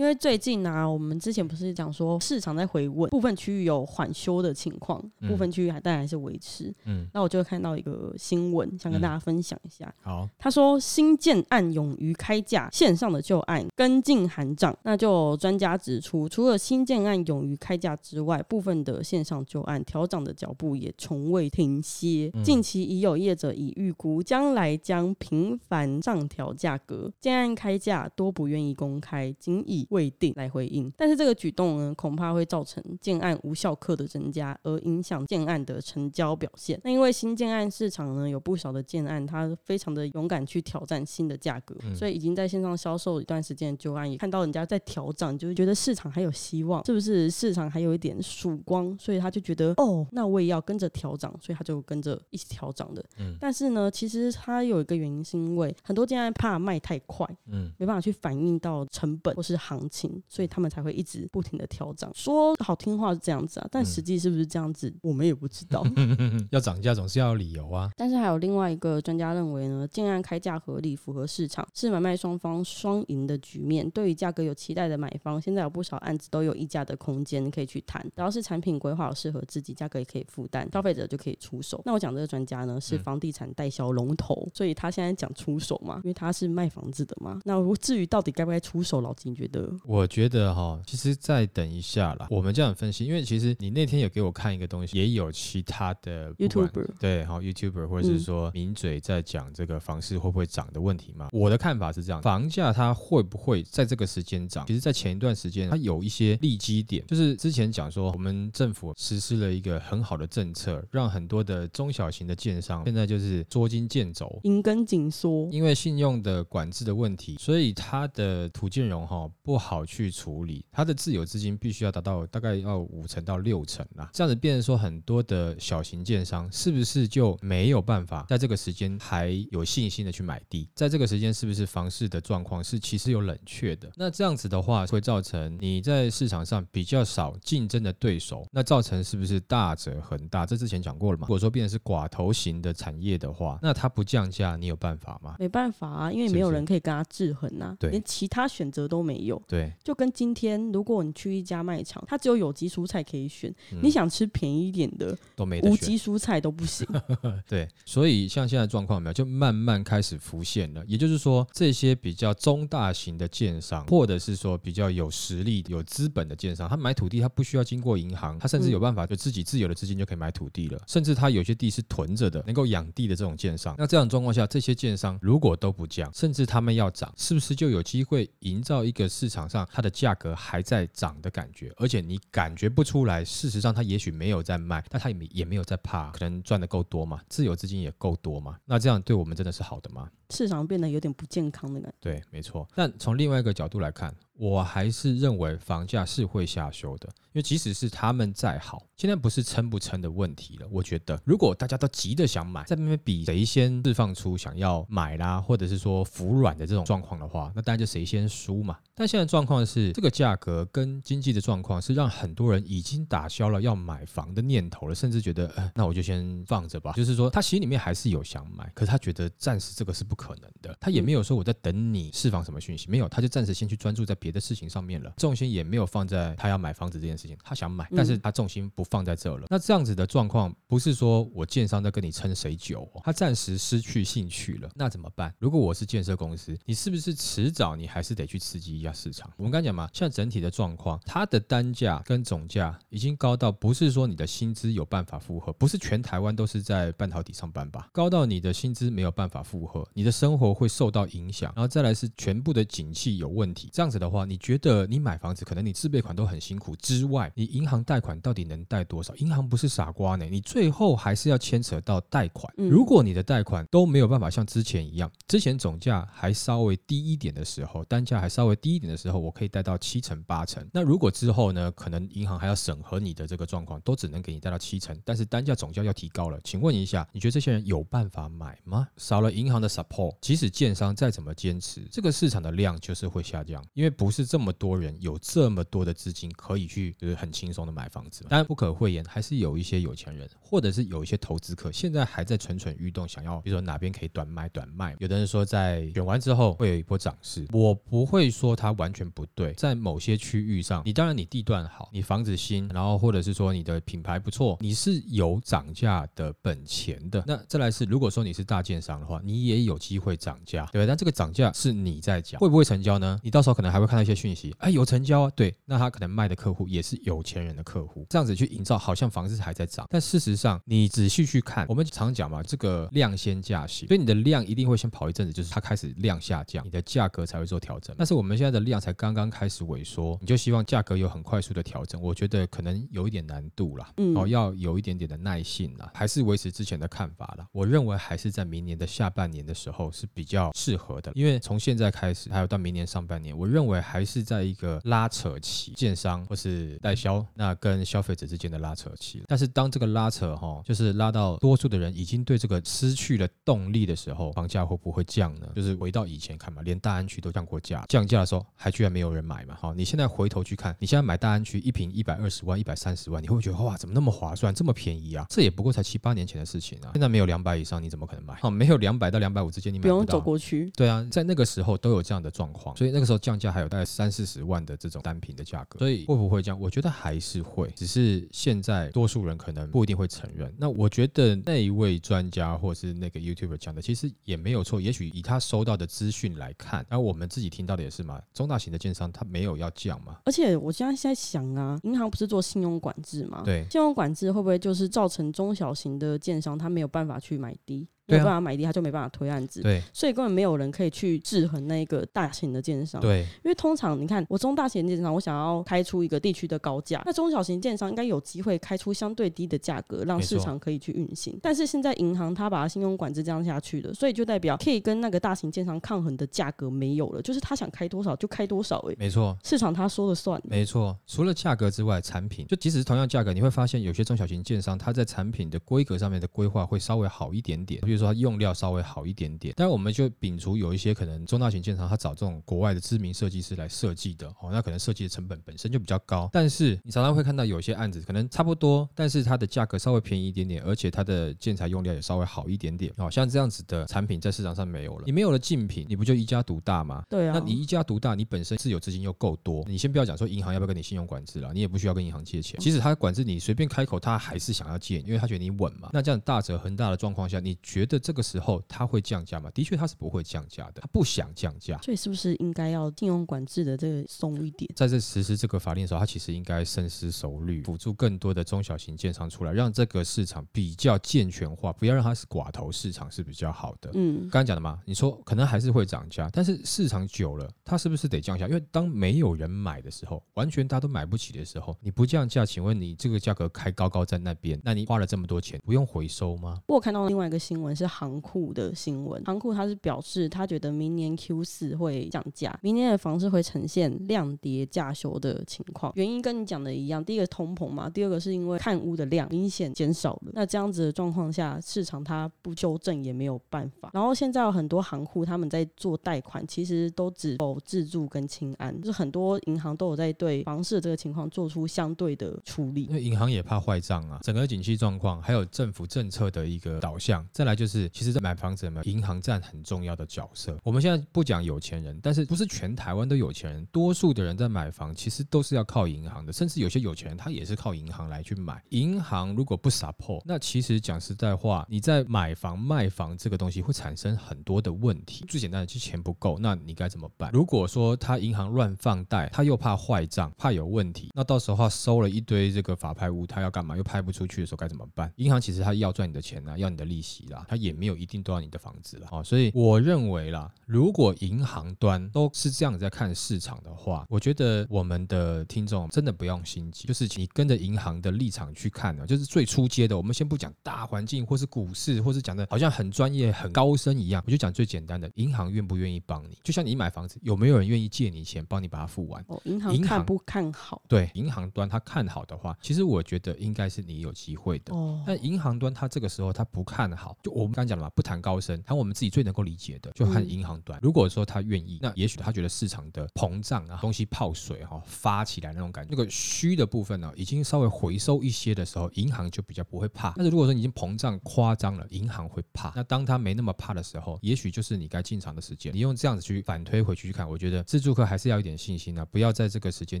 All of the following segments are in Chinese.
因为最近呢，我们之前不是讲说市场在回稳，部分区域有缓修的情况，部分区域还当然还是维持。嗯，那我就看到一个新闻，想跟大家分享一下。好，他说新建案勇于开价，线上的旧案跟进喊涨。那就专家指出，除了新建案勇于开价之外，部分的线上旧案调涨的脚步也从未停歇。近期已有业者已预估，将来将频繁上调价格，建案开价多不愿意公开，仅以。未定来回应，但是这个举动呢，恐怕会造成建案无效客的增加，而影响建案的成交表现。那因为新建案市场呢，有不少的建案，它非常的勇敢去挑战新的价格，所以已经在线上销售一段时间的旧案，也看到人家在调涨，就是觉得市场还有希望，是不是市场还有一点曙光？所以他就觉得，哦，那我也要跟着调涨，所以他就跟着一起调涨的。嗯，但是呢，其实他有一个原因，是因为很多建案怕卖太快，嗯，没办法去反映到成本或是行。行情，所以他们才会一直不停的调涨。说好听话是这样子啊，但实际是不是这样子，我们也不知道。要涨价总是要有理由啊。但是还有另外一个专家认为呢，建案开价合理，符合市场，是买卖双方双赢的局面。对于价格有期待的买方，现在有不少案子都有溢价的空间可以去谈。只要是产品规划适合自己，价格也可以负担，消费者就可以出手。那我讲这个专家呢，是房地产代销龙头，所以他现在讲出手嘛，因为他是卖房子的嘛。那至于到底该不该出手，老金觉得。我觉得哈，其实再等一下啦。我们这样分析，因为其实你那天有给我看一个东西，也有其他的 YouTuber 对，好 YouTuber 或者是说名嘴在讲这个房市会不会涨的问题嘛。我的看法是这样，房价它会不会在这个时间涨？其实，在前一段时间，它有一些利基点，就是之前讲说，我们政府实施了一个很好的政策，让很多的中小型的建商现在就是捉襟见肘，银根紧缩，因为信用的管制的问题，所以它的土建融哈不好去。处理它的自有资金必须要达到大概要五成到六成啦，这样子变成说很多的小型建商是不是就没有办法在这个时间还有信心的去买地？在这个时间是不是房市的状况是其实有冷却的？那这样子的话会造成你在市场上比较少竞争的对手，那造成是不是大者恒大？这之前讲过了嘛？如果说变成是寡头型的产业的话，那它不降价，你有办法吗？没办法啊，因为没有人可以跟他制衡啊，对，连其他选择都没有。对。就跟今天，如果你去一家卖场，它只有有机蔬菜可以选，你想吃便宜一点的都没无机蔬菜都不行。对，所以像现在状况没有，就慢慢开始浮现了。也就是说，这些比较中大型的建商，或者是说比较有实力、有资本的建商，他买土地他不需要经过银行，他甚至有办法就自己自有的资金就可以买土地了。甚至他有些地是囤着的，能够养地的这种建商。那这样状况下，这些建商如果都不降，甚至他们要涨，是不是就有机会营造一个市场上它的价？格还在涨的感觉，而且你感觉不出来。事实上，它也许没有在卖，但它也没也没有在怕，可能赚的够多嘛，自有资金也够多嘛。那这样对我们真的是好的吗？市场变得有点不健康的感觉。对，没错。但从另外一个角度来看。我还是认为房价是会下修的，因为即使是他们再好，现在不是撑不撑的问题了。我觉得，如果大家都急着想买，在那边比谁先释放出想要买啦，或者是说服软的这种状况的话，那当然就谁先输嘛。但现在状况是，这个价格跟经济的状况是让很多人已经打消了要买房的念头了，甚至觉得，呃，那我就先放着吧。就是说，他心里面还是有想买，可是他觉得暂时这个是不可能的。他也没有说我在等你释放什么讯息，没有，他就暂时先去专注在别。的事情上面了，重心也没有放在他要买房子这件事情，他想买，但是他重心不放在这了。那这样子的状况，不是说我建商在跟你撑谁久，他暂时失去兴趣了，那怎么办？如果我是建设公司，你是不是迟早你还是得去刺激一下市场？我们刚讲嘛，现在整体的状况，它的单价跟总价已经高到不是说你的薪资有办法负荷，不是全台湾都是在半导体上班吧？高到你的薪资没有办法负荷，你的生活会受到影响，然后再来是全部的景气有问题，这样子的话。话，你觉得你买房子可能你自备款都很辛苦之外，你银行贷款到底能贷多少？银行不是傻瓜呢，你最后还是要牵扯到贷款。嗯如果你的贷款都没有办法像之前一样，之前总价还稍微低一点的时候，单价还稍微低一点的时候，我可以贷到七成八成。那如果之后呢，可能银行还要审核你的这个状况，都只能给你贷到七成，但是单价总价要提高了。请问一下，你觉得这些人有办法买吗？少了银行的 support，即使建商再怎么坚持，这个市场的量就是会下降，因为不是这么多人有这么多的资金可以去就是很轻松的买房子。当然不可讳言，还是有一些有钱人，或者是有一些投资客，现在还在蠢蠢欲动，想要比如说哪边可以短买短卖。有的人说在选完之后会有一波涨势，我不会说它完全不对，在某些区域上，你当然你地段好，你房子新，然后或者是说你的品牌不错，你是有涨价的本钱的。那再来是，如果说你是大建商的话，你也有机会涨价，对吧？但这个涨价是你在讲，会不会成交呢？你到时候可能还会看到一些讯息，哎，有成交啊，对，那他可能卖的客户也是有钱人的客户，这样子去营造好像房子还在涨，但事实上你仔细去看，我们常讲嘛，这个量先价行，所以你的量一定会先跑一阵子，就是它开始量下降，你的价格才会做调整。但是我们现在的量才刚刚开始萎缩，你就希望价格有很快速的调整，我觉得可能有一点难度啦，嗯哦，要有一点点的耐性啦，还是维持之前的看法啦。我认为还是在明年的下半年的时候是比较适合的，因为从现在开始，还有到明年上半年，我认为还是在一个拉扯期，建商或是代销那跟消费者之间的拉扯期。但是当这个拉扯哈，就是拉到多数的人已经对这个失去了动力的时候，房价会不会降呢？就是回到以前看嘛，连大安区都降过价，降价的时候还居然没有人买嘛。好，你现在回头去看，你现在买大安区一平一百二十万、一百三十万，你会不会觉得哇，怎么那么划算，这么便宜啊？这也不过才七八年前的事情啊，现在没有两百以上，你怎么可能买？好，没有两百到两百五之间，你买到不用走过去。对啊，在那个时候都有这样的状况，所以那个时候降价还有大概三四十万的这种单品的价格，所以会不会这样？我觉得还是会，只是现在多数人可能不一定会承认。那我觉得那一位专家或是那个 YouTuber 讲的，其实也没有错。也许以他收到的资讯来看，然后我们自己听到的也是嘛，中大型的建商他没有要降嘛，而且我现在在想啊，银行不是做信用管制嘛？对信用管制会不会就是造成中小型的建商他没有办法去买地，没办法买地，他就没办法推案子，对。所以根本没有人可以去制衡那个大型的建商。对。因为通常你看，我中大型建商，我想要开出一个地区的高价，那中小型建商应该有机会开出相对低的价格，让市场可以去运行。但是现在银行它把信用管制这样下去了，所以就代表可以跟那个大型建商抗衡的价格没有了，就是他想开多少就开多少、欸，没错。市场他说了算。没错，除了价格之外，产品。就即使是同样价格，你会发现有些中小型建商，它在产品的规格上面的规划会稍微好一点点，比如说它用料稍微好一点点。当然，我们就摒除有一些可能中大型建商，他找这种国外的知名设计师来设计的哦，那可能设计的成本本身就比较高。但是你常常会看到有些案子可能差不多，但是它的价格稍微便宜一点点，而且它的建材用料也稍微好一点点。哦，像这样子的产品在市场上没有了，你没有了竞品，你不就一家独大吗？对啊，那你一家独大，你本身自有资金又够多，你先不要讲说银行要不要跟你信用管制了，你也不需要跟银行借钱。即使他管制你随便开口，他还是想要借，因为他觉得你稳嘛。那这样大者恒大的状况下，你觉得这个时候他会降价吗？的确他是不会降价的，他不想降价。所以是不是应该要信用管制的这个松一点？在这实施这个法令的时候，他其实应该深思熟虑，辅助更多的中小型建商出来，让这个市场比较健全化，不要让它是寡头市场是比较好的。嗯，刚刚讲的嘛，你说可能还是会涨价，但是市场久了，它是不是得降价？因为当没有人买的时候，完全大家都买不起的时候，你不降价，请问你这个价格开高高在那边，那你花了这么多钱，不用回收吗？我有看到另外一个新闻是行库的新闻，行库它是表示他觉得明年 Q 四会降价，明年的房市会呈现量跌价修的情况。原因跟你讲的一样，第一个通膨嘛，第二个是因为看屋的量明显减少了。那这样子的状况下，市场它不修正也没有办法。然后现在有很多行库他们在做贷款，其实都只否自住跟清安，就是很多银行都有在对房市的这个情况做出相对的处理因。为银行也怕坏账啊，整个景气状况，还有政府政策的一个导向。再来就是，其实，在买房子有没有银行占很重要的角色。我们现在不讲有钱人，但是不是全台湾都有钱人，多数的人在买房其实都是要靠银行的，甚至有些有钱人他也是靠银行来去买。银行如果不 support，那其实讲实在话，你在买房卖房这个东西会产生很多的问题。最简单的，就钱不够，那你该怎么办？如果说他银行乱放贷，他又怕坏账，怕有问题，那到时候他收了一堆这个法拍屋，他要干嘛？又拍不出去的时候该怎么办？银行其实他要赚你的钱啊，要你的利息啦。它也没有一定都要你的房子了哦。所以我认为啦，如果银行端都是这样在看市场的话，我觉得我们的听众真的不用心急，就是你跟着银行的立场去看呢，就是最初阶的。我们先不讲大环境，或是股市，或是讲的好像很专业、很高深一样，我就讲最简单的，银行愿不愿意帮你？就像你买房子，有没有人愿意借你钱，帮你把它付完？哦，银行银行看不看好？对，银行端他看好的话，其实我觉得应该是你有机会的。哦，但银行端他这个时候他不看好，就我们刚刚讲了嘛，不谈高深，谈我们自己最能够理解的，就看银行端。如果说他愿意，那也许他觉得市场的膨胀啊，东西泡水哈、发起来那种感觉，那个虚的部分呢，已经稍微回收一些的时候，银行就比较不会怕。但是如果说已经膨胀夸张了，银行会怕。那当他没那么怕的时候，也许就是你该进场的时间。你用这样子去反推回去去看，我觉得自助客还是要一点信心啊，不要在这个时间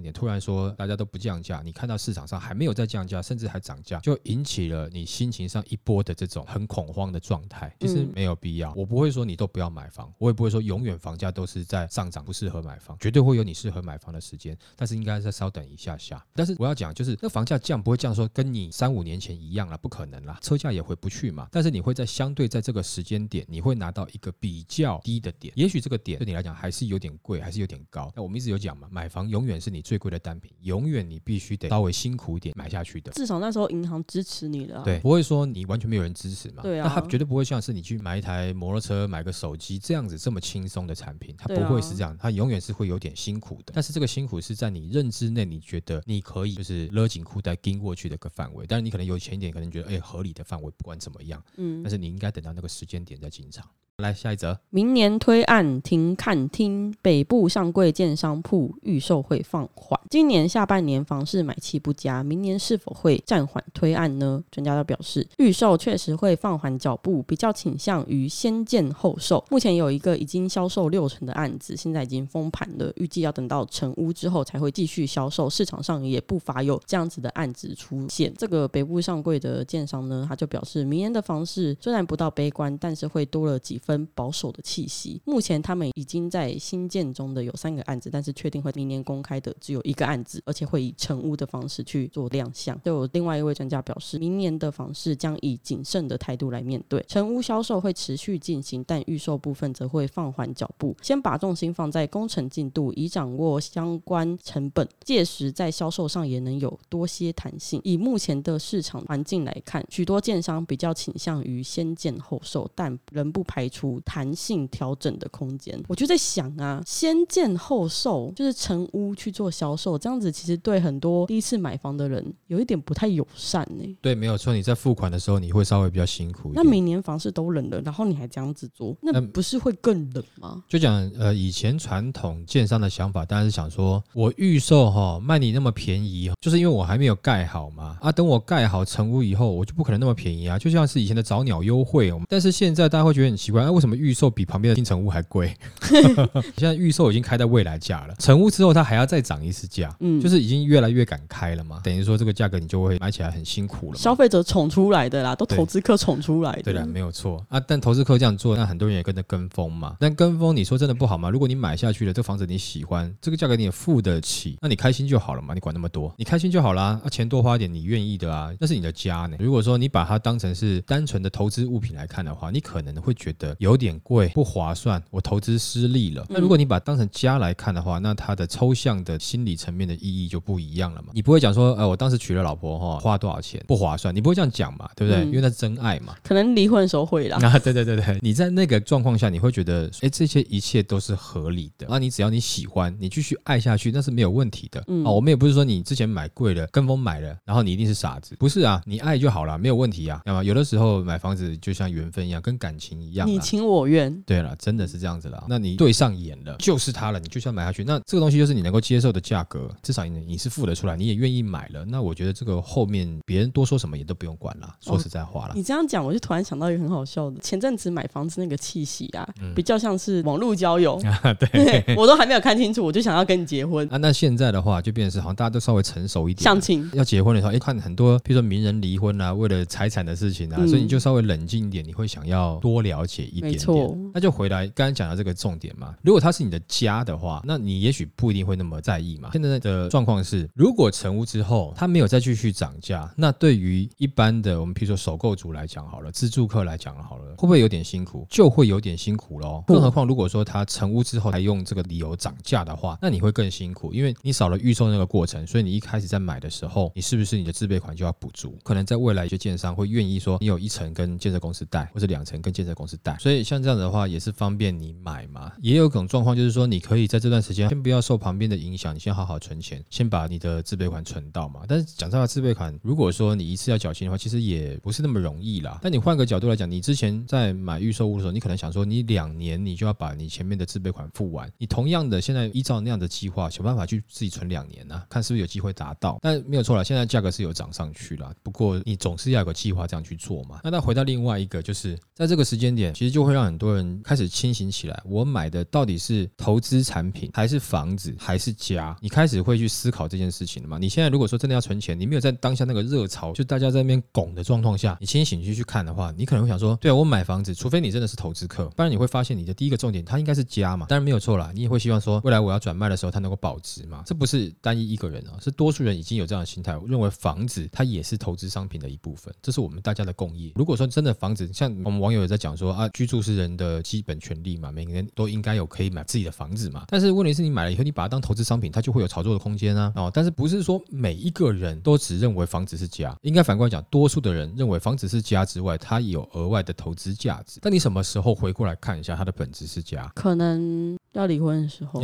点突然说大家都不降价，你看到市场上还没有在降价，甚至还涨价，就引起了你心情上一波的这种很恐慌的状态。其实嗯没有必要，我不会说你都不要买房，我也不会说永远房价都是在上涨，不适合买房，绝对会有你适合买房的时间，但是应该再稍等一下下。但是我要讲，就是那房价降不会降说跟你三五年前一样了，不可能啦，车价也回不去嘛。但是你会在相对在这个时间点，你会拿到一个比较低的点，也许这个点对你来讲还是有点贵，还是有点高。那我们一直有讲嘛，买房永远是你最贵的单品，永远你必须得稍微辛苦一点买下去的。至少那时候银行支持你了、啊。对，，不会说你完全没有人支持嘛。对啊那它绝对不会像是你去买一台摩托车、买个手机这样子这么轻松的产品，它不会是这样，它永远是会有点辛苦的。但是这个辛苦是在你认知内，你觉得你可以就是勒紧裤带盯过去的一个范围。但是你可能有钱一点，可能觉得哎、合理的范围，不管怎么样，嗯但，是你应该等到那个时间点再进场。来下一则，明年推案停看厅，北部上柜建商铺预售会放缓。今年下半年房市买气不佳，明年是否会暂缓推案呢？专家都表示，预售确实会放缓脚步，比较倾向于先建后售。目前有一个已经销售六成的案子，现在已经封盘了，预计要等到成屋之后才会继续销售。市场上也不乏有这样子的案子出现。这个北部上柜的建商呢，他就表示，明年的房市虽然不到悲观，但是会多了几分保守的气息。目前他们已经在新建中的有三个案子，但是确定会明年公开的只有一个案子，而且会以成屋的方式去做亮相。就有另外一位专家表示，明年的房市将以谨慎的态度来面对，成屋销售会持续进行，但预售部分则会放缓脚步，先把重心放在工程进度，以掌握相关成本，届时在销售上也能有多些弹性。以目前的市场环境来看，许多建商比较倾向于先建后售，但仍不排除弹性调整的空间。我就在想啊，先建后售就是成屋去做销售，这样子其实对很多第一次买房的人有一点不太友善呢、对，没有错，你在付款的时候你会稍微比较辛苦那每。年房市都冷了，然后你还这样子做，那嗯不是会更冷吗？就讲呃，以前传统建商的想法当然是想说，我预售哈卖你那么便宜，就是因为我还没有盖好嘛。啊，等我盖好成屋以后，我就不可能那么便宜啊。就像是以前的早鸟优惠，哦但是现在大家会觉得很奇怪，啊，为什么预售比旁边的新成屋还贵？现在预售已经开在未来价了，成屋之后它还要再涨一次价，嗯，就是已经越来越敢开了嘛。等于说这个价格你就会买起来很辛苦了。消费者宠出来的啦，都投资客宠出来的。对的，没有错啊。但投资客这样做，那很多人也跟着跟风嘛。但跟风，你说真的不好吗？如果你买下去了，这房子你喜欢，这个价格你也付得起，那你开心就好了嘛。你管那么多，你开心就好啦。啊，钱多花一点，你愿意的啊，那是你的家呢。如果说你把它当成是单纯的投资物品来看的话，你可能会觉得有点贵，不划算，我投资失利了。那如果你把它当成家来看的话，那它的抽象的心理层面的意义就不一样了嘛。你不会讲说，呃，我当时娶了老婆哈，花多少钱不划算，你不会这样讲嘛，对不对？嗯因为那是真爱嘛。可能离婚的时候会啦。啊，对对对对，你在那个状况下，你会觉得，哎，这些一切都是合理的。那你只要你喜欢，你继续爱下去，那是没有问题的。嗯啊，我们也不是说你之前买贵了，跟风买了，然后你一定是傻子，不是啊，你爱就好了，没有问题啊。那么有的时候买房子就像缘分一样，跟感情一样情我愿，对了，真的是这样子啦。那你对上眼了，就是他了，你就是要买下去。那这个东西就是你能够接受的价格，至少你你是付得出来，你也愿意买了。那我觉得这个后面别人多说什么也都不用管了。说实在话啦。你这样讲，我就突然想到一个很好笑的，前阵子买房子那个气息啊，嗯比较像是网络交友，啊，对。我都还没有看清楚，我就想要跟你结婚，啊，那现在的话就变成是好像大家都稍微成熟一点，相亲。要结婚的时候，哎，看很多，比如说名人离婚啊，为了财产的事情啊，嗯所以你就稍微冷静一点，你会想要多了解一点没错点。那就回来刚刚讲的这个重点嘛，如果它是你的家的话，那你也许不一定会那么在意嘛。现在的状况是，如果成屋之后它没有再继续涨价，那对于一般的我们譬如说首购族来讲好了，自住客来讲好了，会不会有点辛苦？就会有点辛苦喽。更何况如果说它成屋之后还用这个理由涨价的话，那你会更辛苦，因为你少了预售那个过程，所以你一开始在买的时候，你是不是你的自备款就要补足？可能在未来一些建商会愿意说，你有一层跟建设公司贷，或者两层跟建设公司贷，所以像这样的话，也是方便你买嘛。也有种状况就是说，你可以在这段时间先不要受旁边的影响，你先好好存钱，先把你的自备款存到嘛。但是讲到自备款，如果说你一次要缴清的话，其实也不是那么容易啦。但你换个角度来讲，你之前在买预售屋的时候，你可能想说，你两年你就要把你前面的自备款付完，你同样的现在依照那样的计划，想办法去自己存两年啊，看是不是有机会达到。但没有错了，现在价格是有涨上去了，不过你总是要有个计划这样去做嘛。那再回到另外一个，就是在这个时间点，其实就会让很多人开始清醒起来，我买的到底是投资产品，还是房子，还是家？你开始会去思考这件事情了吗？你现在如果说真的要存钱，你没有在当下那个热潮，就大家在那边拱的状况下，你清醒去去看的话，你可能会想说，对啊，我买房子，除非你真的是投资客，不然你会发现你的第一个重点，它应该是家嘛。当然没有错啦，你也会希望说，未来我要转卖的时候，它能够保值嘛。这不是单一一个人啊，是多数人已经有这样的心态，认为房子它也是投资商品的一部分，这是我们大家的共业。如果说真的房子，像我们网友也在讲说啊，居住是人的基本权利嘛，每个人都应该有可以买自己的房子嘛。但是问题是你买了以后，你把它当投资商品，它就会有炒作的空间啊。哦，但是不是说每一个人都只认为房子是家，应该反过来讲，多数的人认为房子是家之外，它有额外的投资价值。但你什么时候回过来看一下它的本质是家？可能要离婚的时候，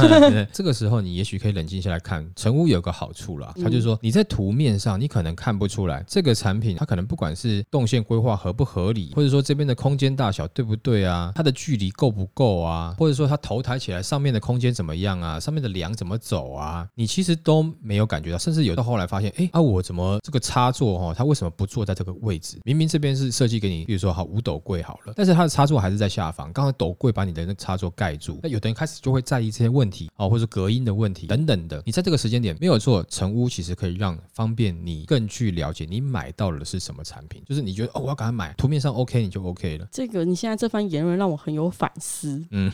这个时候你也许可以冷静下来看，成屋有个好处啦，他就是说你在图面上你可能看不出来这个产品它可能不管是动线规划合不合理，或者说这边的空间大小小对不对啊，它的距离够不够啊，或者说它头抬起来上面的空间怎么样啊，上面的梁怎么走啊，你其实都没有感觉到，甚至有到后来发现，哎啊我怎么这个插座哈，它为什么不坐在这个位置？明明这边是设计给你，比如说好五斗柜好了，但是它的插座还是在下方，刚好斗柜把你的那插座盖住，那有的人开始就会在意这些问题啊，或者隔音的问题等等的。你在这个时间点没有做，成屋其实可以让方便你更去了解你买到的是什么产品，就是你觉得哦我要赶快买，图面上 OK 你就 OK 了。这个你现在这番言论让我很有反思，嗯，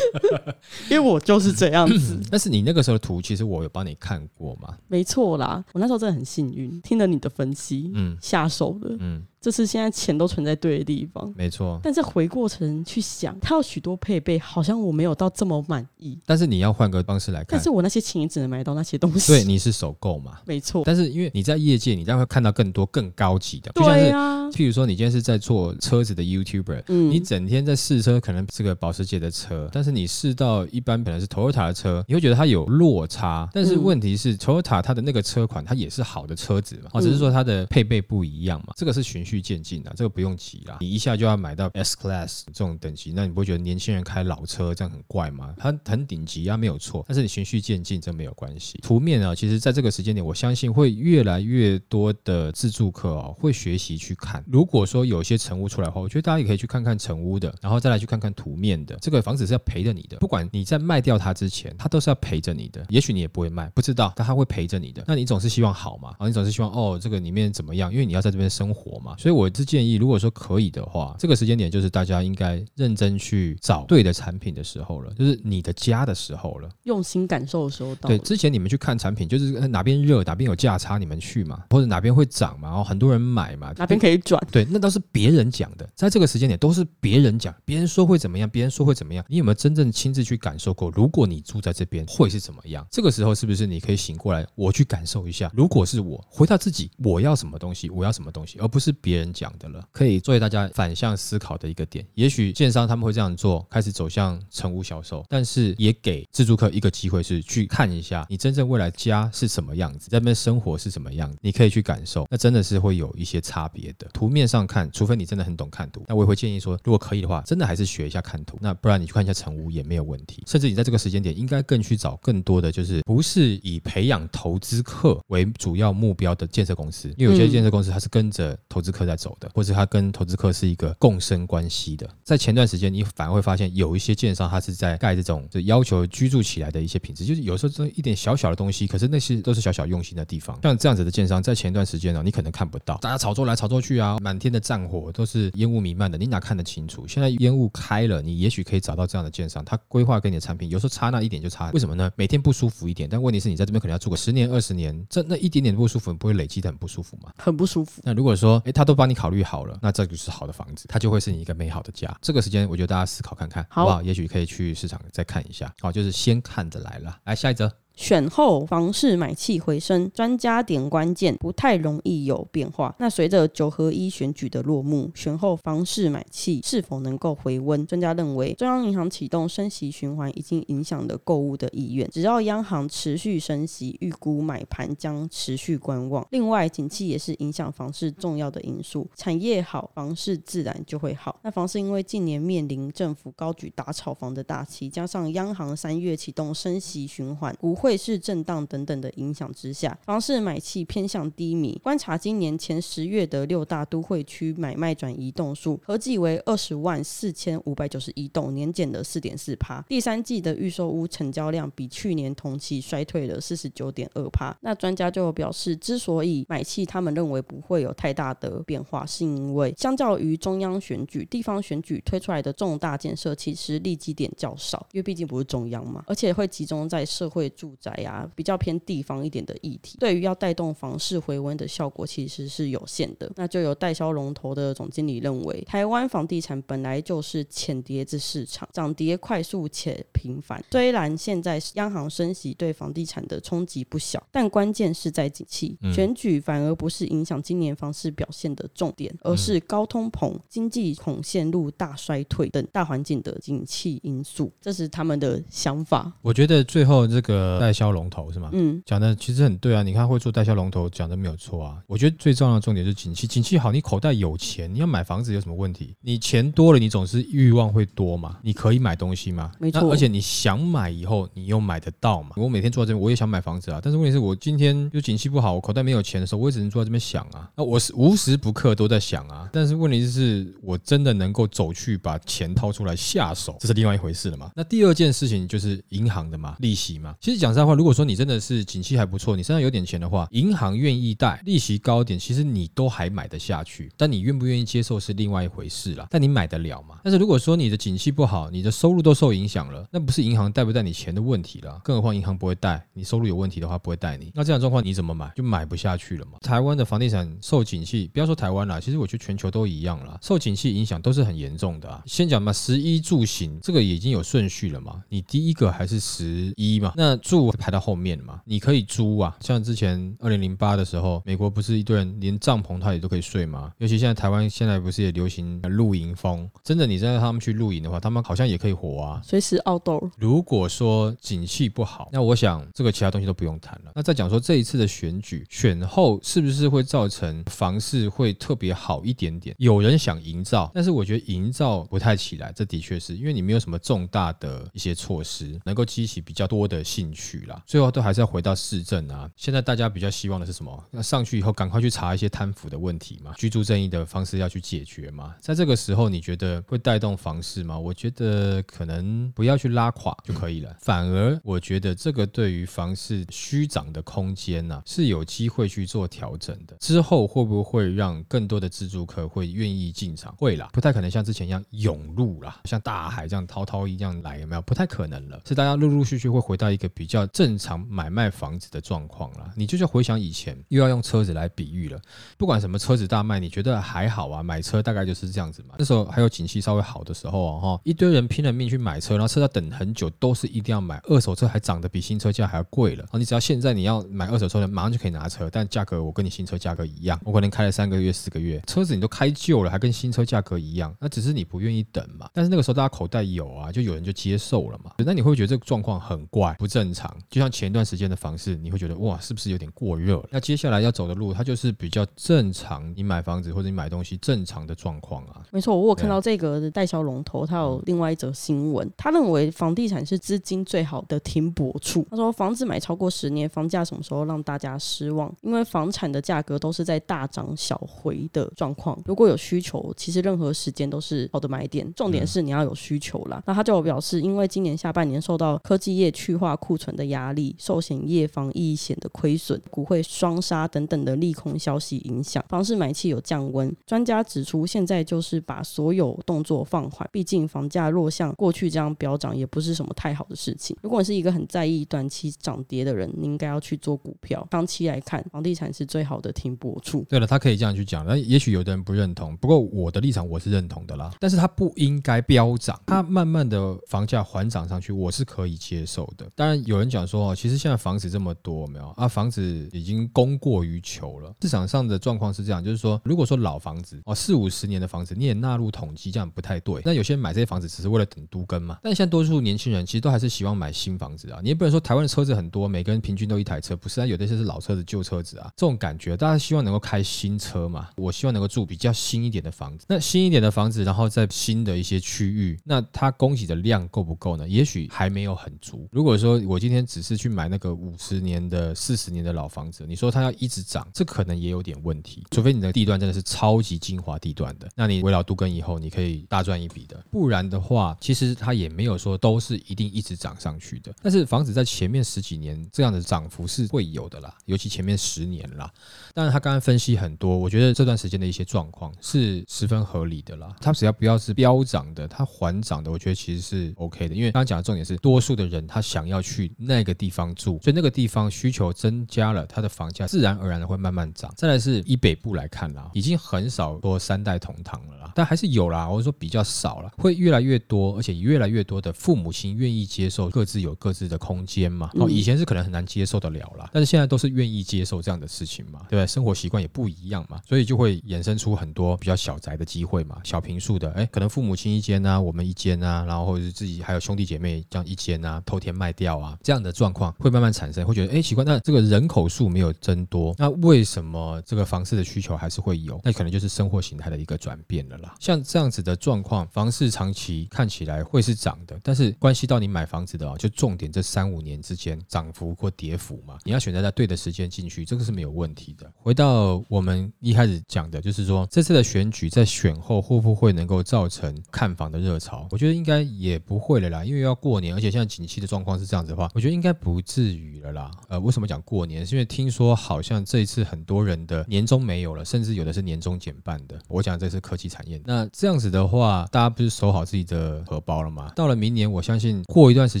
因为我就是这样子。但是你那个时候的图，其实我有帮你看过嘛？没错啦，我那时候真的很幸运，听了你的分析，嗯，下手了，嗯。这是现在钱都存在对的地方，没错。但是回过程去想，它有许多配备，好像我没有到这么满意。但是你要换个方式来看，但是我那些钱也只能买到那些东西。对，你是首购嘛？没错。但是因为你在业界，你将会看到更多更高级的，对啊。譬如说，你今天是在做车子的 YouTuber，嗯，你整天在试车，可能是个保时捷的车，但是你试到一般本来是 Toyota 的车，你会觉得它有落差。但是问题是，Toyota 它的那个车款，它也是好的车子嘛，哦，只是说它的配备不一样嘛，这个是循循序渐进的，这个。不用急啦，你一下就要买到 S Class 这种等级，那你不会觉得年轻人开老车这样很怪吗？它很顶级啊，没有错。但是你循序渐进，这没有关系。图面啊，其实在这个时间点，我相信会越来越多的自助客哦，会学习去看。如果说有些成屋出来的话，我觉得大家也可以去看看成屋的，然后再来去看看图面的。这个房子是要陪着你的，不管你在卖掉它之前，它都是要陪着你的。也许你也不会卖，不知道，但它会陪着你的。那你总是希望好嘛？啊，你总是希望哦，这个里面怎么样？因为你要在这边生活嘛。所以我是建议。如果说可以的话，这个时间点就是大家应该认真去找对的产品的时候了，就是你的家的时候了，用心感受的时候到。对，之前你们去看产品，就是哪边热，哪边有价差，你们去嘛，或者哪边会涨嘛，然后很多人买嘛，哪边可以转，对，那都是别人讲的，在这个时间点都是别人讲，别人说会怎么样，别人说会怎么样，你有没有真正亲自去感受过？如果你住在这边会是怎么样？这个时候是不是你可以醒过来，我去感受一下？如果是我回到自己，我要什么东西，我要什么东西，而不是别人讲的了，可以作为大家。反向思考的一个点，也许建商他们会这样做，开始走向成屋销售，但是也给自住客一个机会，是去看一下你真正未来家是什么样子，在那边生活是什么样子，你可以去感受，那真的是会有一些差别的。图面上看，除非你真的很懂看图，那我也会建议说，如果可以的话，真的还是学一下看图，那不然你去看一下成屋也没有问题。甚至你在这个时间点，应该更去找更多的就是不是以培养投资客为主要目标的建设公司，因为有些建设公司它是跟着投资客在走的，或者他跟投资客。是一个共生关系的，在前段时间，你反而会发现有一些建商，他是在盖这种就要求居住起来的一些品质，就是有时候这一点小小的东西，可是那些都是小小用心的地方。像这样子的建商，在前段时间呢，你可能看不到，大家炒作来炒作去啊，啊，满天的战火都是烟雾弥漫的，你哪看得清楚？现在烟雾开了，你也许可以找到这样的建商，他规划跟你的产品，有时候差那一点就差，为什么呢？每天不舒服一点，但问题是你在这边可能要住个十年二十年，这那一点点不舒服，不会累积的很不舒服吗？很不舒服。那如果说，诶，他都帮你考虑好了，那这就是好的房子，它就会是你一个美好的家。这个时间，我觉得大家思考看看，好不好？也许可以去市场再看一下，好，就是先看着来了。来下一则。选后房市买气回升，专家点关键不太容易有变化。那随着九合一选举的落幕，选后房市买气是否能够回温？专家认为，中央银行启动升息循环已经影响了购物的意愿。只要央行持续升息，预估买盘将持续观望。另外，景气也是影响房市重要的因素，产业好，房市自然就会好。那房市因为近年面临政府高举打炒房的大旗，加上央行三月启动升息循环，不会。汇市震荡等等的影响之下，房市买气偏向低迷。观察今年前十月的六大都会区买卖转移栋数，合计为二十万四千五百九十一栋，年减的四点四趴。第三季的预售屋成交量比去年同期衰退了四十九点二趴。那专家就表示，之所以买气，他们认为不会有太大的变化，是因为相较于中央选举、地方选举推出来的重大建设，其实利基点较少，因为毕竟不是中央嘛，而且会集中在社会住。宅呀，比较偏地方一点的议题，对于要带动房市回温的效果其实是有限的。那就有代销龙头的总经理认为，台湾房地产本来就是浅碟子市场，涨跌快速且频繁。虽然现在央行升息对房地产的冲击不小，但关键是在景气。选举反而不是影响今年房市表现的重点，而是高通膨、经济恐陷入大衰退等大环境的景气因素。这是他们的想法。我觉得最后这个。代销龙头是吗？嗯，讲的其实很对啊。你看会做代销龙头，讲的没有错啊。我觉得最重要的重点是景气，景气好，你口袋有钱，你要买房子有什么问题？你钱多了，你总是欲望会多嘛。你可以买东西吗？没错。而且你想买以后，你又买得到嘛？我每天坐在这边，我也想买房子啊。但是问题是我今天就景气不好，我口袋没有钱的时候，我也只能坐在这边想啊。那我是无时不刻都在想啊。但是问题是，我真的能够走去把钱掏出来下手，这是另外一回事了嘛？那第二件事情就是银行的嘛，利息嘛。其实讲讲实话，如果说你真的是景气还不错，你身上有点钱的话，银行愿意贷，利息高点，其实你都还买得下去。但你愿不愿意接受是另外一回事了。但你买得了吗？但是如果说你的景气不好，你的收入都受影响了，那不是银行贷不贷你钱的问题了。更何况银行不会贷，你收入有问题的话不会贷你。那这样状况你怎么买？就买不下去了嘛。台湾的房地产受景气，不要说台湾了，其实我觉得全球都一样了，受景气影响都是很严重的啊。先讲嘛，十一住行这个已经有顺序了嘛。你第一个还是十一嘛？那住排到后。面嘛，你可以租啊，像之前二零零八的时候，美国不是一堆人连帐篷他也都可以睡吗？尤其现在台湾现在不是也流行露营风？真的，你真的他们去露营的话，他们好像也可以活啊，随时 outdoor。如果说景气不好，那我想这个其他东西都不用谈了。那再讲说这一次的选举选后是不是会造成房市会特别好一点点？有人想营造，但是我觉得营造不太起来，这的确是因为你没有什么重大的一些措施能够激起比较多的兴趣啦。最后都还是要回到市政啊！现在大家比较希望的是什么？那上去以后赶快去查一些贪腐的问题嘛，居住正义的方式要去解决嘛。在这个时候，你觉得会带动房市吗？我觉得可能不要去拉垮就可以了。反而我觉得这个对于房市虚涨的空间呢是有机会去做调整的。之后会不会让更多的自住客会愿意进场？会啦，不太可能像之前一样涌入啦，像大海这样滔滔一样来，有没有？不太可能了。是大家陆陆续续会回到一个比较正常。买卖房子的状况了，你就是回想以前，又要用车子来比喻了。不管什么车子大卖，你觉得还好啊？买车大概就是这样子嘛。那时候还有景气稍微好的时候啊，哈，一堆人拼了命去买车，然后车要等很久，都是一定要买。二手车还涨得比新车价还要贵了。啊，你只要现在你要买二手车，马上就可以拿车，但价格我跟你新车价格一样，我可能开了三个月、四个月，车子你都开旧了，还跟新车价格一样，那只是你不愿意等嘛。但是那个时候大家口袋有啊，就有人就接受了嘛。那你会觉得这个状况很怪、不正常？就像前一段时间的房市，你会觉得哇，是不是有点过热了？那接下来要走的路，它就是比较正常，你买房子或者你买东西正常的状况啊。没错，我有看到这个代销龙头，他有另外一则新闻，他认为房地产是资金最好的停泊处。他说，房子买超过十年，房价什么时候让大家失望？因为房产的价格都是在大涨小回的状况。如果有需求，其实任何时间都是好的买点。重点是你要有需求啦。那他就表示，因为今年下半年受到科技业去化库存的压力、寿险业防疫险的亏损、股汇双杀等等的利空消息影响，房市买气有降温。专家指出，现在就是把所有动作放缓，毕竟房价若像过去这样飙涨，也不是什么太好的事情。如果你是一个很在意短期涨跌的人，你应该要去做股票。长期来看，房地产是最好的停泊处。对了，他可以这样去讲，那也许有的人不认同，不过我的立场我是认同的啦。但是它不应该飙涨，它慢慢的房价缓涨上去，我是可以接受的。当然有人讲说，哦，其实现在房子这么多，没有啊，房子已经供过于求了。市场上的状况是这样，就是说，如果说老房子哦，四五十年的房子，你也纳入统计，这样不太对。那有些人买这些房子只是为了等都更嘛？但现在多数年轻人其实都还是希望买新房子啊。你也不能说台湾的车子很多，每个人平均都一台车，不是啊？有的些是老车子、旧车子啊，这种感觉，大家希望能够开新车嘛？我希望能够住比较新一点的房子。那新一点的房子，然后在新的一些区域，那它供给的量够不够呢？也许还没有很足。如果说我今今天只是去买那个五十年的、四十年的老房子，你说它要一直涨，这可能也有点问题。除非你的地段真的是超级精华地段的，那你围绕都更以后，你可以大赚一笔的。不然的话，其实它也没有说都是一定一直涨上去的。但是房子在前面十几年这样的涨幅是会有的啦，尤其前面十年啦。当然他刚刚分析很多，我觉得这段时间的一些状况是十分合理的啦。它只要不要是飙涨的，它缓涨的，我觉得其实是 OK 的。因为刚刚讲的重点是，多数的人他想要去那个地方住，所以那个地方需求增加了，它的房价自然而然的会慢慢涨。再来是以北部来看啦，已经很少说三代同堂了啦，但还是有啦，我说比较少了，会越来越多，而且越来越多的父母亲愿意接受各自有各自的空间嘛。哦，以前是可能很难接受得了啦，但是现在都是愿意接受这样的事情嘛，对不对？生活习惯也不一样嘛，所以就会衍生出很多比较小宅的机会嘛，小平数的，哎，可能父母亲一间啊，我们一间啊，然后或者是自己还有兄弟姐妹这样一间啊，偷天卖掉啊，这样的状况会慢慢产生，会觉得哎奇怪，那这个人口数没有增多，那为什么这个房市的需求还是会有？那可能就是生活形态的一个转变了啦。像这样子的状况，房市长期看起来会是涨的，但是关系到你买房子的啊，就重点这三五年之间涨幅或跌幅嘛，你要选择在对的时间进去，这个是没有问题的。回到我们一开始讲的，就是说这次的选举在选后会不会能够造成看房的热潮？我觉得应该也不会了啦，因为要过年，而且现在景气的状况是这样子的话，我觉得应该不至于了啦。呃，为什么讲过年？是因为听说好像这一次很多人的年终没有了，甚至有的是年终减半的。我讲这是科技产业，那这样子的话，大家不是守好自己的荷包了吗？到了明年，我相信过一段时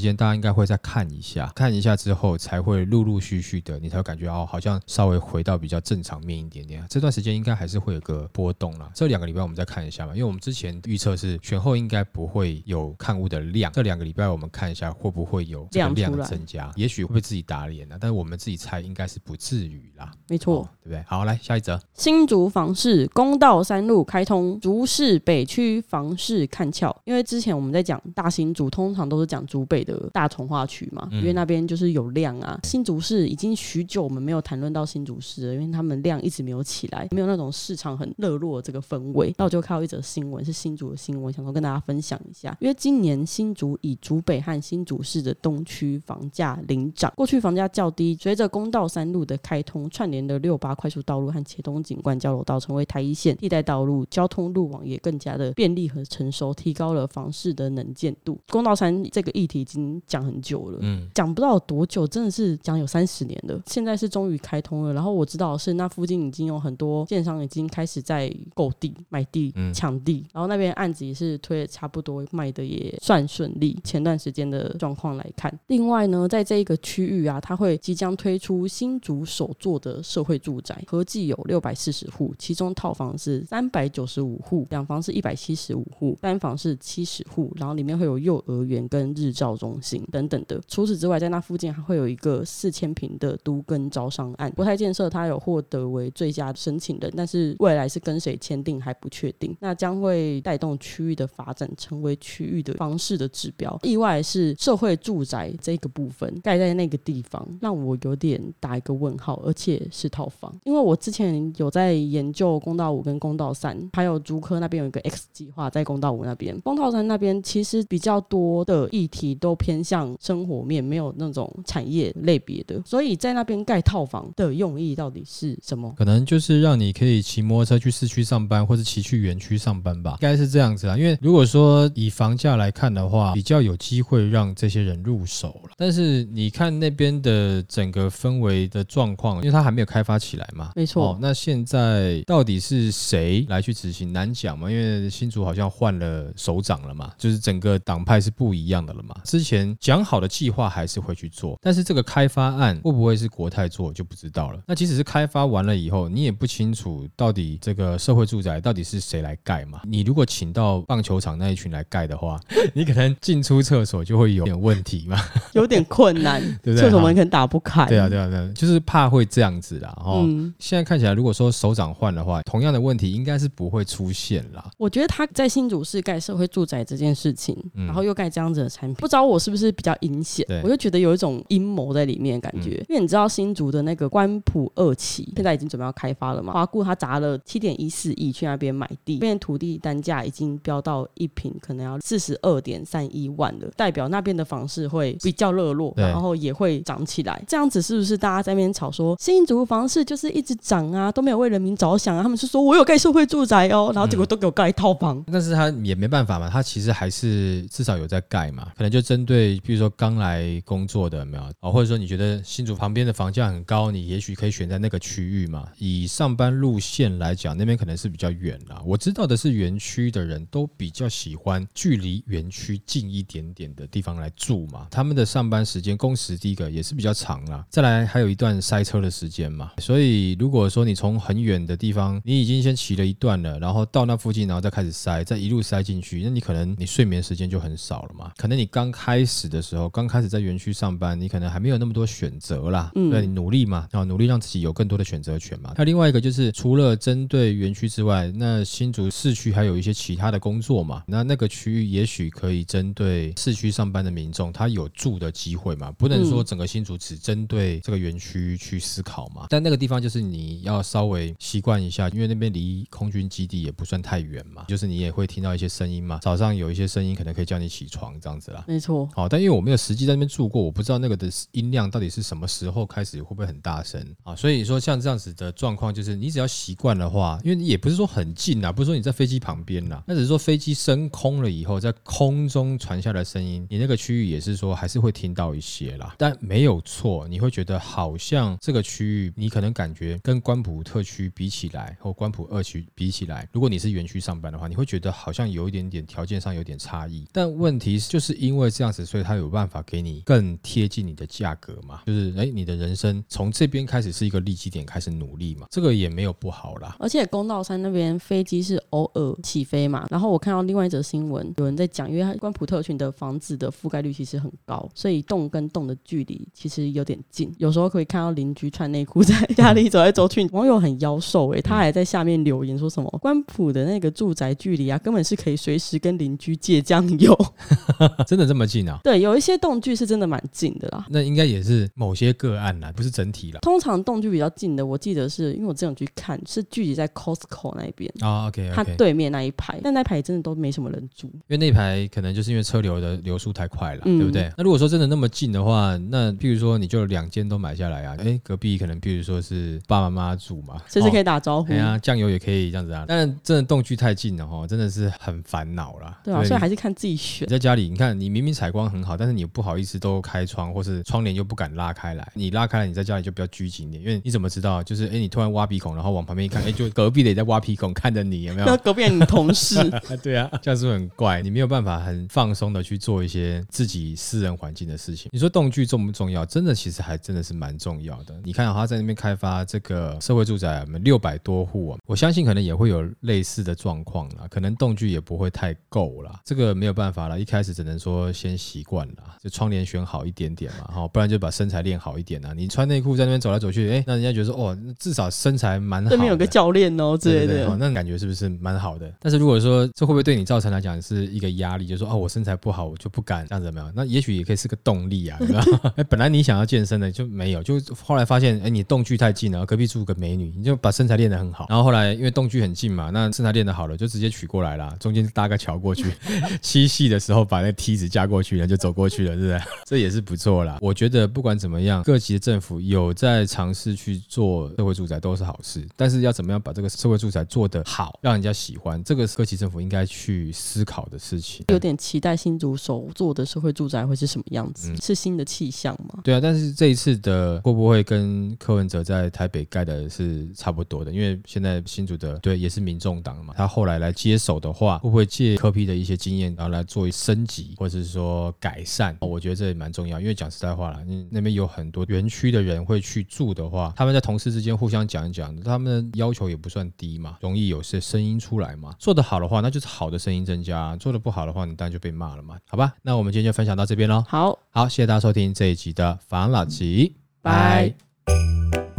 间，大家应该会再看一下，看一下之后才会陆陆续续的，你才会感觉哦，好像稍微回到比较正常面一点点。这段时间应该还是会有个波动啦。这两个礼拜我们再看一下吧，因为我们之前预测是选后应该不会有看屋的量，这两个礼拜我们看一下会不会有这个量增加，也许会被自己打脸呢？但是我们自己猜应该是不至于啦。没错，对不对？好，来下一则，新竹房市公道三路开通，竹市北区房市看俏。因为之前我们在讲大新竹，通常都是讲竹北的大从化区嘛，因为那边就是有量啊。新竹市已经许久我们没有谈论到新竹市了，因为他们量一直没有起来，没有那种市场很热络的这个氛围。那我就看到一则新闻，是新竹的新闻，想说跟大家分享一下。因为今年新竹以竹北和新竹市的东区房价领涨，过去房价较低，随着公道三路的开通，串联的六八快速道路和茄东景观交流道成为台一线替代道路，交通路网也更加的便利和成熟，提高了房市的能见度。公道三这个议题已经讲很久了，嗯，讲不到多久，真的是讲有三十年了。现在是终于开通了，然后我知道是那附近已经有很多建商已经开始在购地、买地、抢地，然后那边案子也是推的差不多，卖的也算顺利。前段时间的状况来看，另外呢，在这一个区域啊，它会即将推出新竹首座的社会住宅，合计有六百四十户，其中套房是三百九十五户，两房是一百七十五户，单房是七十户，然后里面会有幼儿园跟日照中心等等的。除此之外，在那附近还会有一个四千平的都更招商案，国泰建设它有获得为最佳申请人，但是未来是跟谁签订还不确定。那将会带动区域的发展，成为区域的方式的指标。意外是社会住宅这个部部分盖在那个地方，让我有点打一个问号，而且是套房。因为我之前有在研究公道五跟公道三，还有竹科那边有一个 X 计划在公道五那边，公道三那边其实比较多的议题都偏向生活面，没有那种产业类别的，所以在那边盖套房的用意到底是什么？可能就是让你可以骑摩托车去市区上班，或者骑去园区上班吧，应该是这样子啊。因为如果说以房价来看的话，比较有机会让这些人入手了。但是你看那边的整个氛围的状况，因为它还没有开发起来嘛，没错哦，那现在到底是谁来去执行？难讲嘛，因为新竹好像换了首长了嘛，就是整个党派是不一样的了嘛。之前讲好的计划还是会去做，但是这个开发案会不会是国泰做就不知道了。那即使是开发完了以后，你也不清楚到底这个社会住宅到底是谁来盖嘛。你如果请到棒球场那一群来盖的话，你可能进出厕所就会有点问题嘛。有点困难，对不对厕所门可能打不开。对啊，对啊，对啊，就是怕会这样子啦。哦，嗯，现在看起来，如果说首长换的话，同样的问题应该是不会出现啦。我觉得他在新竹市盖社会住宅这件事情，嗯然后又盖这样子的产品，不知道我是不是比较阴险，我就觉得有一种阴谋在里面的感觉。因为你知道新竹的那个关埔二期现在已经准备要开发了嘛，华固他砸了七点一四亿去那边买地，那边土地单价已经飙到一平可能要四十二点三一万了，代表那边的房市会比较热络，然后也会涨起来。这样子是不是大家在那边吵说新竹房市就是一直涨啊，都没有为人民着想啊？他们是说我有盖社会住宅哦，然后结果都给我盖套房。但是他也没办法嘛，他其实还是至少有在盖嘛，可能就针对比如说刚来工作的有没有啊，或者说你觉得新竹旁边的房价很高，你也许可以选在那个区域嘛。以上班路线来讲，那边可能是比较远啦。我知道的是，园区的人都比较喜欢距离园区近一点点的地方来住嘛，他们的上班时间工时第一个也是比较长啦，再来还有一段塞车的时间嘛，所以如果说你从很远的地方，你已经先骑了一段了，然后到那附近，然后再开始塞，再一路塞进去，那你可能你睡眠时间就很少了嘛。可能你刚开始的时候，刚开始在园区上班，你可能还没有那么多选择啦，嗯。对，你努力嘛，啊，努力让自己有更多的选择权嘛。那另外一个就是除了针对园区之外，那新竹市区还有一些其他的工作嘛，那那个区域也许可以针对市区上班的民众，他有住的机会嘛，不能说整个新竹只针对这个园区去思考嘛。但那个地方就是你要稍微习惯一下，因为那边离空军基地也不算太远嘛，就是你也会听到一些声音嘛，早上有一些声音可能可以叫你起床这样子啦。没错，好，但因为我没有实际在那边住过，我不知道那个的音量到底是什么时候开始会不会很大声啊？所以说像这样子的状况，就是你只要习惯的话，因为也不是说很近啊，不是说你在飞机旁边啦，那只是说飞机升空了以后，在空中传下来的声音，你那个区域也是说还是会听到一些啦。但没有错，你会觉得好像这个区域，你可能感觉跟关埔特区比起来，或关埔二区比起来，如果你是园区上班的话，你会觉得好像有一点点条件上有点差异。但问题，就是因为这样子，所以他有办法给你更贴近你的价格嘛，就是哎，你的人生从这边开始是一个利基点，开始努力嘛，这个也没有不好啦。而且公道山那边飞机是偶尔起飞嘛，然后我看到另外一则新闻，有人在讲，因为它关普特群的房子的覆盖率其实很高，所以栋跟栋的距离其实有点近，有时候可以看到邻居穿内裤在 家里走来走去。网友很妖兽诶、他还在下面留言说什么关埔的那个住宅距离啊，根本是可以随时跟邻居借酱油。真的这么近啊？对，有一些栋距是真的蛮近的啦。那应该也是某些个案啦，不是整体啦。通常栋距比较近的，我记得是因为我之前有去看，是聚集在 Costco 那边，啊，OK 它对面那一排，但那排真的都没什么人住。因为那排可能就是因为车流的流速太快了，嗯对不对？那如果说真的那么近的话，那譬如说你就两间都买下来啊，哎，隔壁可能譬如说是爸爸妈妈住嘛，随时可以。打招呼。哎呀，酱油也可以这样子啊，但真的动距太近了哈，真的是很烦恼啦。对啊，所以你还是看自己选你。在家里，你看你明明采光很好，但是你不好意思都开窗，或是窗帘又不敢拉开来。你拉开来，你在家里就比较拘谨一点，因为你怎么知道？就是哎，你突然挖鼻孔，然后往旁边一看，哎，就隔壁的也在挖鼻孔看着你，有没有那？隔壁的你同事，啊，对啊，这样是不是很怪？你没有办法很放松的去做一些自己私人环境的事情。你说动距重不重要？真的，其实还真的是蛮重要的。你看、啊，他在那边开发这个社会住宅，我们六百多户啊，我相信可能也会有类似的状况啦，可能动距也不会太够啦。这个没有办法啦，一开始只能说先习惯啦，就窗帘选好一点点嘛，哈，不然就把身材练好一点啊。你穿内裤在那边走来走去，哎，那人家觉得说，哦，至少身材蛮好的。对面有个教练哦之类的。那感觉是不是蛮好的？但是如果说这会不会对你造成来讲是一个压力，就是说哦，我身材不好，我就不敢这样子，有没有？那也许也可以是个动力啊，有没有？哎，本来你想要健身的就没有，就后来发现，哎，你动距太近了，隔壁住个美女，你就把身材练得很好，然后后来因为动距很近嘛，那身材练得好了，就直接娶过来啦，中间搭个桥过去，七夕的时候把那梯子架过去了，就走过去了，是不是？这也是不错啦。我觉得不管怎么样，各级政府有在尝试去做社会住宅都是好事，但是要怎么样把这个社会住宅做得好，让人家喜欢，这个是各级政府应该去思考的事情。有点期待新竹首做的社会住宅会是什么样样子，嗯是新的气象吗？对啊，但是这一次的会不会跟柯文哲在台北盖的是差不多的？因为现在新竹的对也是民众党嘛，他后来来接手的话，会不会借柯批的一些经验，然后来做升级或者是说改善？哦我觉得这也蛮重要，因为讲实在话啦，你那边有很多园区的人会去住的话，他们在同事之间互相讲一讲，他们的要求也不算低嘛，容易有些声音出来嘛。做得好的话，那就是好的声音增加；做得不好的话，你当然就被骂了嘛。好吧，那我们今天就分享到这边喽。好，好，谢谢大家收听这一集的防老集，拜。拜